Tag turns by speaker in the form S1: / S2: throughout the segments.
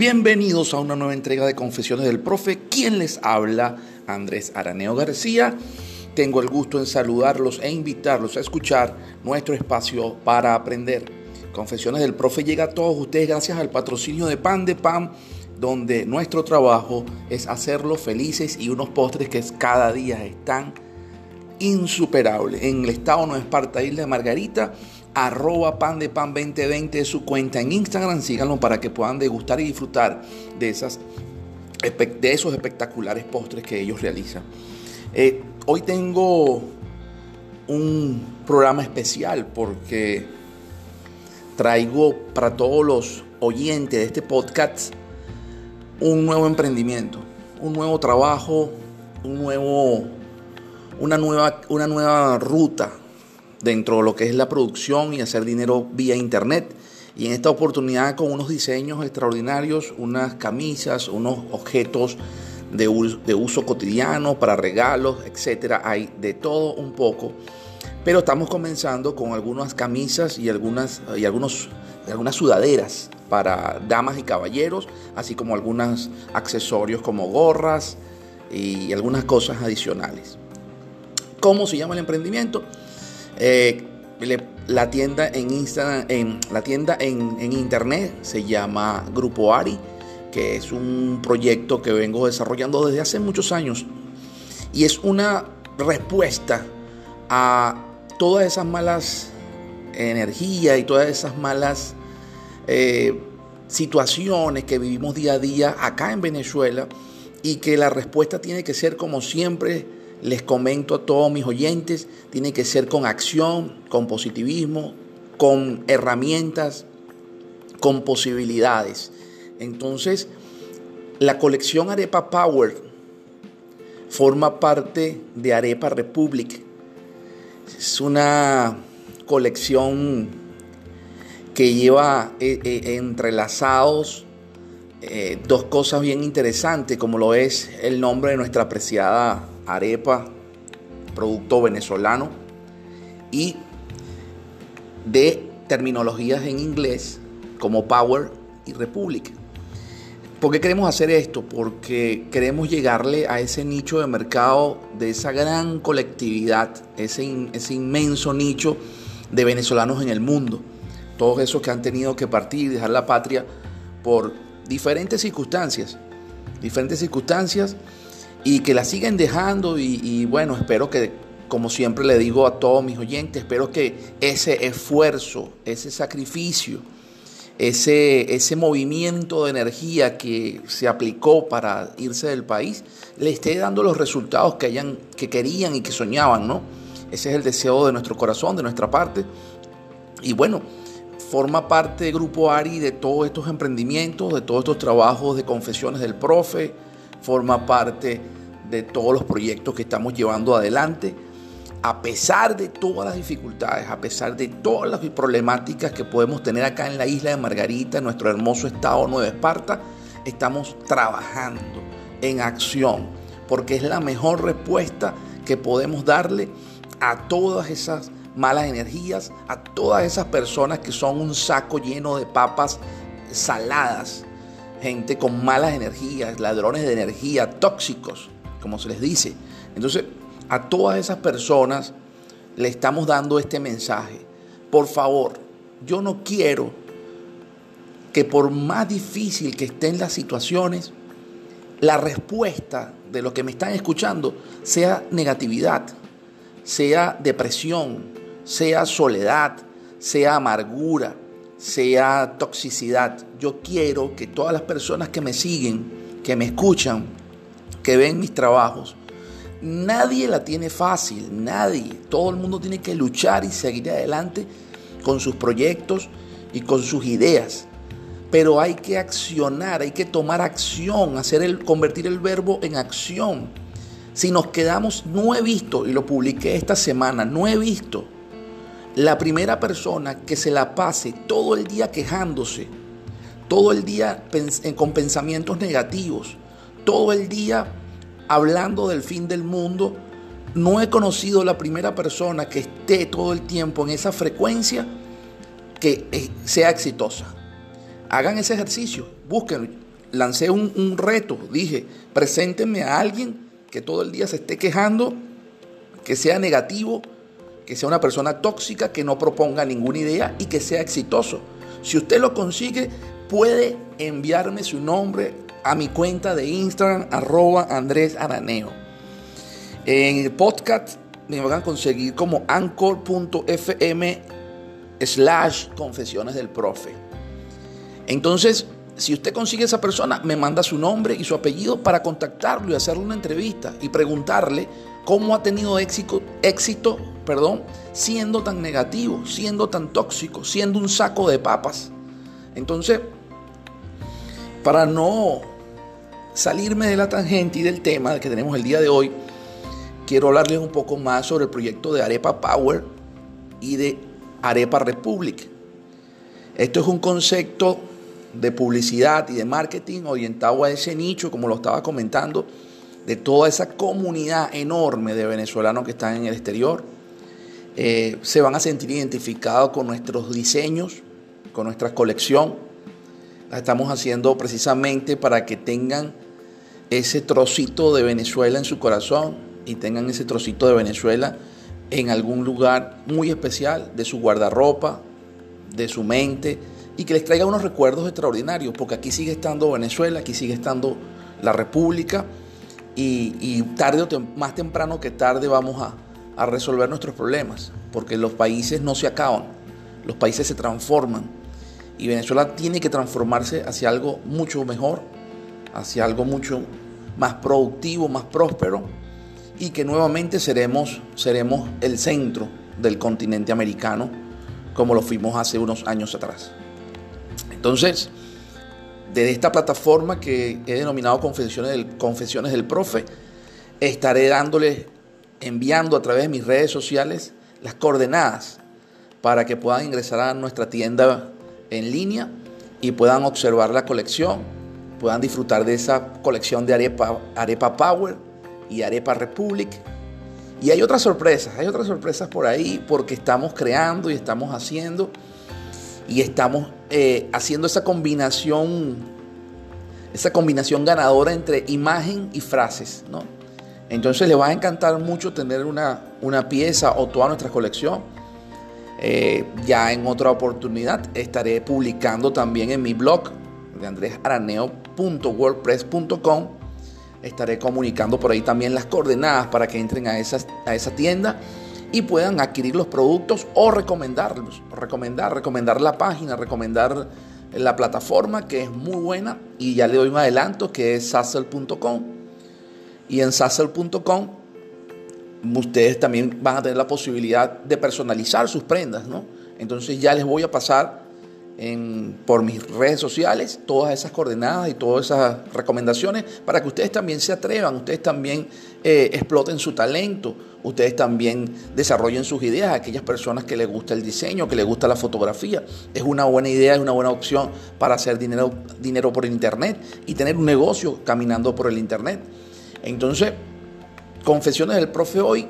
S1: Bienvenidos a una nueva entrega de Confesiones del Profe. ¿Quién les habla? Andrés Araneo García. Tengo el gusto en saludarlos e invitarlos a escuchar nuestro espacio para aprender. Confesiones del Profe llega a todos ustedes gracias al patrocinio de Pan de Pan, donde nuestro trabajo es hacerlos felices y unos postres que cada día están insuperables. En el estado no Esparta, Isla de Margarita, arroba pan de pan 2020 es su cuenta en Instagram. Síganlo para que puedan degustar y disfrutar de, esas, de esos espectaculares postres que ellos realizan. Eh, hoy tengo un programa especial porque traigo para todos los oyentes de este podcast un nuevo emprendimiento, un nuevo trabajo, un nuevo, una, nueva, una nueva ruta dentro de lo que es la producción y hacer dinero vía internet. Y en esta oportunidad con unos diseños extraordinarios, unas camisas, unos objetos de uso, cotidiano para regalos, etcétera. Hay de todo un poco. Pero estamos comenzando con algunas camisas y algunas, y algunos, y algunas sudaderas para damas y caballeros, así como algunos accesorios como gorras y algunas cosas adicionales. ¿Cómo se llama el emprendimiento? Eh, la tienda en Instagram, la tienda en, internet se llama Grupo Ari, que es un proyecto que vengo desarrollando desde hace muchos años. Y es una respuesta a todas esas malas energías y todas esas malas eh, situaciones que vivimos día a día acá en Venezuela y que la respuesta tiene que ser como siempre les comento a todos mis oyentes, tiene que ser con acción, con positivismo, con herramientas, con posibilidades. Entonces, la colección Arepa Power forma parte de Arepa Republic. Es una colección que lleva eh, eh, entrelazados eh, dos cosas bien interesantes, como lo es el nombre de nuestra apreciada arepa, producto venezolano, y de terminologías en inglés como Power y Republic. ¿Por qué queremos hacer esto? Porque queremos llegarle a ese nicho de mercado, de esa gran colectividad, ese, ese inmenso nicho de venezolanos en el mundo. Todos esos que han tenido que partir y dejar la patria por diferentes circunstancias. Diferentes circunstancias y que la siguen dejando y, bueno, espero que, como siempre le digo a todos mis oyentes, espero que ese esfuerzo, ese sacrificio, ese, ese movimiento de energía que se aplicó para irse del país, le esté dando los resultados que, hayan, que querían y que soñaban, ¿no? Ese es el deseo de nuestro corazón, de nuestra parte. Y bueno, forma parte del Grupo ARI de todos estos emprendimientos, de todos estos trabajos de confesiones del profe, forma parte de todos los proyectos que estamos llevando adelante. A pesar de todas las dificultades, a pesar de todas las problemáticas que podemos tener acá en la isla de Margarita, en nuestro hermoso estado Nueva Esparta, estamos trabajando en acción, porque es la mejor respuesta que podemos darle a todas esas malas energías, a todas esas personas que son un saco lleno de papas saladas gente con malas energías, ladrones de energía, tóxicos, como se les dice. Entonces, a todas esas personas le estamos dando este mensaje. Por favor, yo no quiero que por más difícil que estén las situaciones, la respuesta de lo que me están escuchando sea negatividad, sea depresión, sea soledad, sea amargura, sea toxicidad. Yo quiero que todas las personas que me siguen, que me escuchan, que ven mis trabajos, nadie la tiene fácil, nadie. Todo el mundo tiene que luchar y seguir adelante con sus proyectos y con sus ideas. Pero hay que accionar, hay que tomar acción, hacer el, convertir el verbo en acción. Si nos quedamos, no he visto, y lo publiqué esta semana, no he visto la primera persona que se la pase todo el día quejándose, todo el día con pensamientos negativos, todo el día hablando del fin del mundo, no he conocido la primera persona que esté todo el tiempo en esa frecuencia que eh, sea exitosa. Hagan ese ejercicio, busquen. lancé un, un reto, dije, preséntenme a alguien que todo el día se esté quejando, que sea negativo, que sea una persona tóxica, que no proponga ninguna idea y que sea exitoso. Si usted lo consigue, puede enviarme su nombre a mi cuenta de Instagram, arroba Andrés Araneo. En el podcast me van a conseguir como anchor.fm slash confesiones del profe. Entonces, si usted consigue esa persona, me manda su nombre y su apellido para contactarlo y hacerle una entrevista y preguntarle cómo ha tenido éxito perdón, siendo tan negativo, siendo tan tóxico, siendo un saco de papas. Entonces, para no salirme de la tangente y del tema que tenemos el día de hoy, quiero hablarles un poco más sobre el proyecto de Arepa Power y de Arepa Republic. Esto es un concepto de publicidad y de marketing orientado a ese nicho, como lo estaba comentando, de toda esa comunidad enorme de venezolanos que están en el exterior. Eh, se van a sentir identificados con nuestros diseños, con nuestra colección. La estamos haciendo precisamente para que tengan ese trocito de Venezuela en su corazón y tengan ese trocito de Venezuela en algún lugar muy especial de su guardarropa, de su mente y que les traiga unos recuerdos extraordinarios, porque aquí sigue estando Venezuela, aquí sigue estando la República y, tarde o más temprano que tarde vamos a, a resolver nuestros problemas, porque los países no se acaban, los países se transforman y Venezuela tiene que transformarse hacia algo mucho mejor, hacia algo mucho más productivo, más próspero y que nuevamente seremos, seremos el centro del continente americano como lo fuimos hace unos años atrás. Entonces, desde esta plataforma que he denominado Confesiones del, Confesiones del Profe, estaré dándole, enviando a través de mis redes sociales las coordenadas para que puedan ingresar a nuestra tienda en línea y puedan observar la colección, puedan disfrutar de esa colección de Arepa, Arepa Power y Arepa Republic. Y hay otras sorpresas, hay otras sorpresas por ahí porque estamos creando y estamos haciendo y estamos eh, haciendo esa combinación, esa combinación ganadora entre imagen y frases, ¿no? Entonces le va a encantar mucho tener una, una pieza o toda nuestra colección. Eh, ya en otra oportunidad estaré publicando también en mi blog de andresaraneo.wordpress.com. Estaré comunicando por ahí también las coordenadas para que entren a, a esa tienda y puedan adquirir los productos o recomendarlos, recomendar, recomendar la página, recomendar la plataforma que es muy buena y ya le doy un adelanto que es sassel.com y en sassel.com ustedes también van a tener la posibilidad de personalizar sus prendas, ¿no? Entonces ya les voy a pasar por mis redes sociales todas esas coordenadas y todas esas recomendaciones para que ustedes también se atrevan, ustedes también eh, exploten su talento, ustedes también desarrollen sus ideas, aquellas personas que les gusta el diseño, que les gusta la fotografía. Es una buena idea, es una buena opción para hacer dinero, dinero por Internet y tener un negocio caminando por el Internet. Entonces, Confesiones del Profe hoy,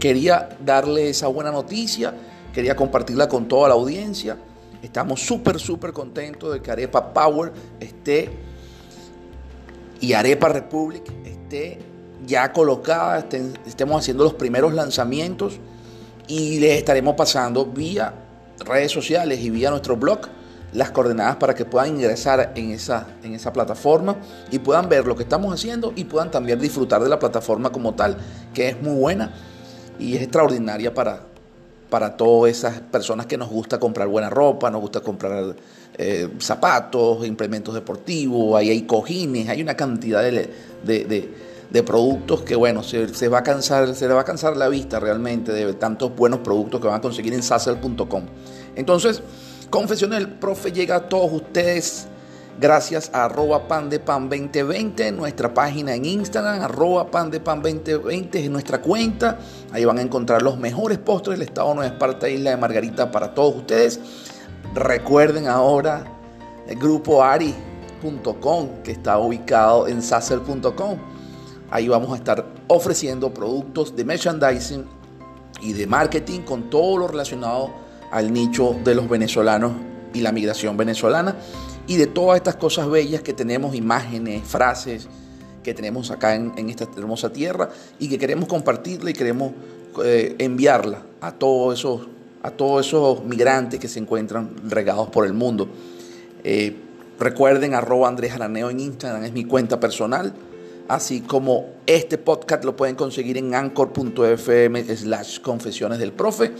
S1: quería darle esa buena noticia, quería compartirla con toda la audiencia. Estamos súper, súper contentos de que Arepa Power esté y Arepa Republic esté ya colocada, estemos haciendo los primeros lanzamientos y les estaremos pasando vía redes sociales y vía nuestro blog las coordenadas para que puedan ingresar en esa, en esa plataforma y puedan ver lo que estamos haciendo y puedan también disfrutar de la plataforma como tal, que es muy buena y es extraordinaria para, para todas esas personas que nos gusta comprar buena ropa, nos gusta comprar eh, zapatos, implementos deportivos, ahí hay cojines, hay una cantidad de, de, productos que bueno, se, va a cansar, se le va a cansar la vista realmente de tantos buenos productos que van a conseguir en sassel.com. Entonces, Confesiones del Profe llega a todos ustedes gracias a arroba pan de pan 2020, nuestra página en Instagram, arroba pan de pan 2020 es nuestra cuenta. Ahí van a encontrar los mejores postres del estado de Nueva Esparta, Isla de Margarita para todos ustedes. Recuerden ahora el grupo ari.com que está ubicado en sacer.com. Ahí vamos a estar ofreciendo productos de merchandising y de marketing con todo lo relacionado al nicho de los venezolanos y la migración venezolana y de todas estas cosas bellas que tenemos, imágenes, frases que tenemos acá en, esta hermosa tierra y que queremos compartirla y queremos eh, enviarla a todos esos a todos esos migrantes que se encuentran regados por el mundo. Eh, recuerden, arroba Andrés Araneo en Instagram, es mi cuenta personal. Así como este podcast lo pueden conseguir en anchor.fm slash confesiones del profe.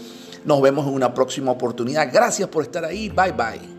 S1: Nos vemos en una próxima oportunidad. Gracias por estar ahí. Bye bye.